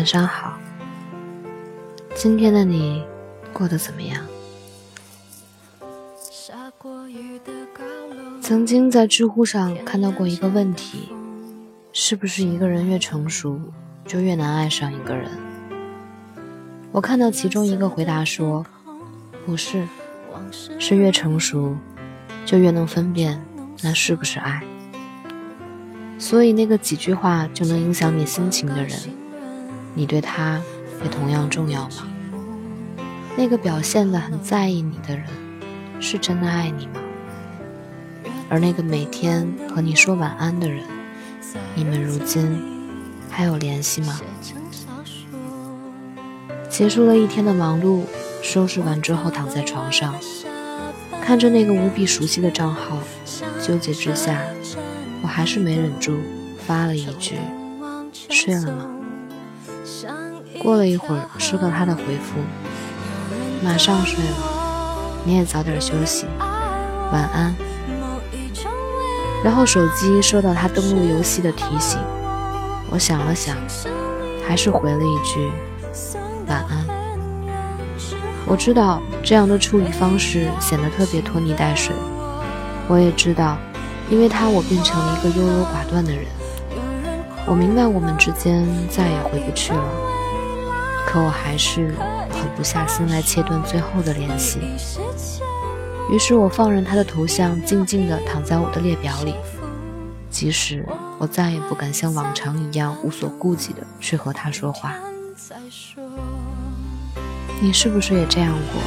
晚上好。今天的你过得怎么样？曾经在知乎上看到过一个问题：是不是一个人越成熟，就越难爱上一个人？我看到其中一个回答说：不是，是越成熟，就越能分辨那是不是爱。所以，那个几句话就能影响你心情的人，你对他也同样重要吗？那个表现的很在意你的人，是真的爱你吗？而那个每天和你说晚安的人，你们如今还有联系吗？结束了一天的忙碌，收拾完之后躺在床上，看着那个无比熟悉的账号，纠结之下。我还是没忍住，发了一句：“睡了吗？”过了一会儿，收到他的回复：“马上睡了，你也早点休息，晚安。”然后手机收到他登录游戏的提醒，我想了想，还是回了一句：“晚安。”我知道这样的处理方式显得特别拖泥带水，我也知道。因为他，我变成了一个优柔寡断的人。我明白我们之间再也回不去了，可我还是狠不下心来切断最后的联系。于是我放任他的头像静静地躺在我的列表里，即使我再也不敢像往常一样无所顾忌地去和他说话。你是不是也这样过？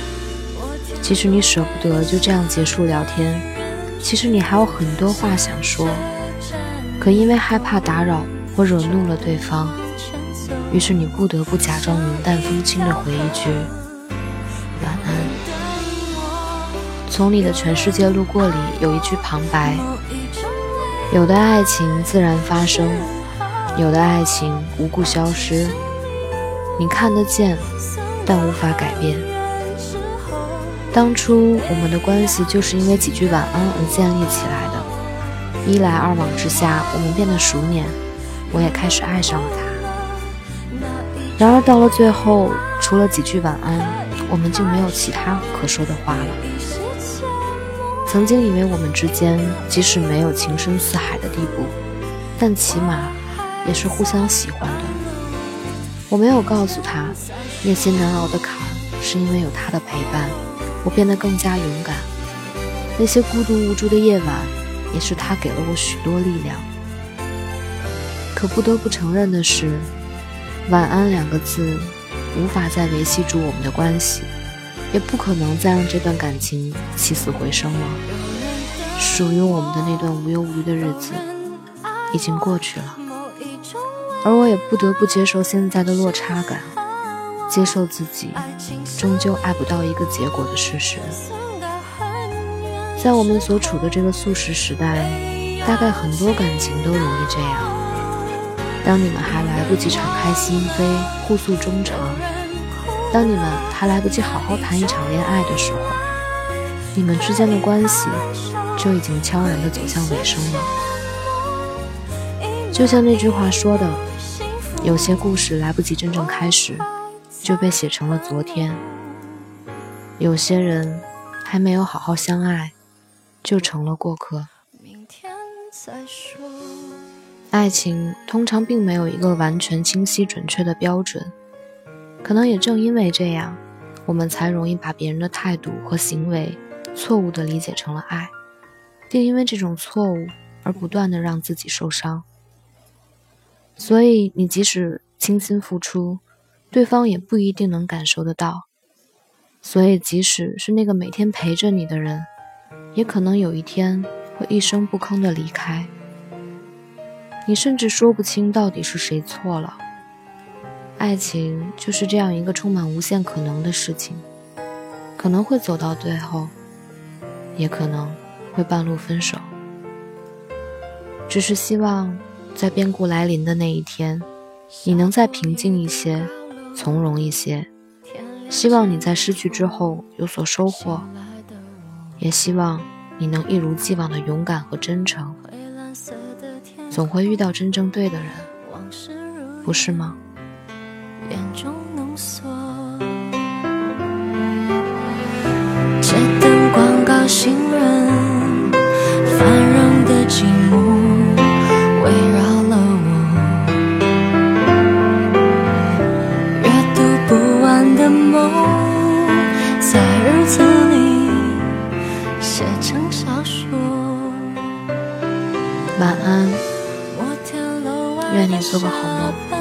其实你舍不得就这样结束聊天。其实你还有很多话想说，可因为害怕打扰或惹怒了对方，于是你不得不假装云淡风轻的回一句晚安。从你的全世界路过里有一句旁白：有的爱情自然发生，有的爱情无故消失。你看得见，但无法改变。当初我们的关系就是因为几句晚安而建立起来的，一来二往之下，我们变得熟稔，我也开始爱上了他。然而到了最后，除了几句晚安，我们就没有其他可说的话了。曾经以为我们之间即使没有情深似海的地步，但起码也是互相喜欢的。我没有告诉他，那些难熬的坎儿是因为有他的陪伴。我变得更加勇敢，那些孤独无助的夜晚，也是他给了我许多力量。可不得不承认的是，晚安两个字，无法再维系住我们的关系，也不可能再让这段感情起死回生了。属于我们的那段无忧无虑的日子，已经过去了，而我也不得不接受现在的落差感。接受自己终究爱不到一个结果的事实，在我们所处的这个速食时代，大概很多感情都容易这样。当你们还来不及敞开心扉，互诉衷肠；当你们还来不及好好谈一场恋爱的时候，你们之间的关系就已经悄然地走向尾声了。就像那句话说的：“有些故事来不及真正开始。”就被写成了昨天。有些人还没有好好相爱，就成了过客。明天再说爱情通常并没有一个完全清晰准确的标准，可能也正因为这样，我们才容易把别人的态度和行为错误地理解成了爱，并因为这种错误而不断地让自己受伤。所以，你即使倾心付出。对方也不一定能感受得到，所以即使是那个每天陪着你的人，也可能有一天会一声不吭的离开。你甚至说不清到底是谁错了。爱情就是这样一个充满无限可能的事情，可能会走到最后，也可能会半路分手。只是希望在变故来临的那一天，你能再平静一些。从容一些，希望你在失去之后有所收获，也希望你能一如既往的勇敢和真诚。总会遇到真正对的人，不是吗？街灯广告行人，繁荣的积木围绕了我，阅读不完的梦，在日子里写成小说。晚安，愿你做个好梦。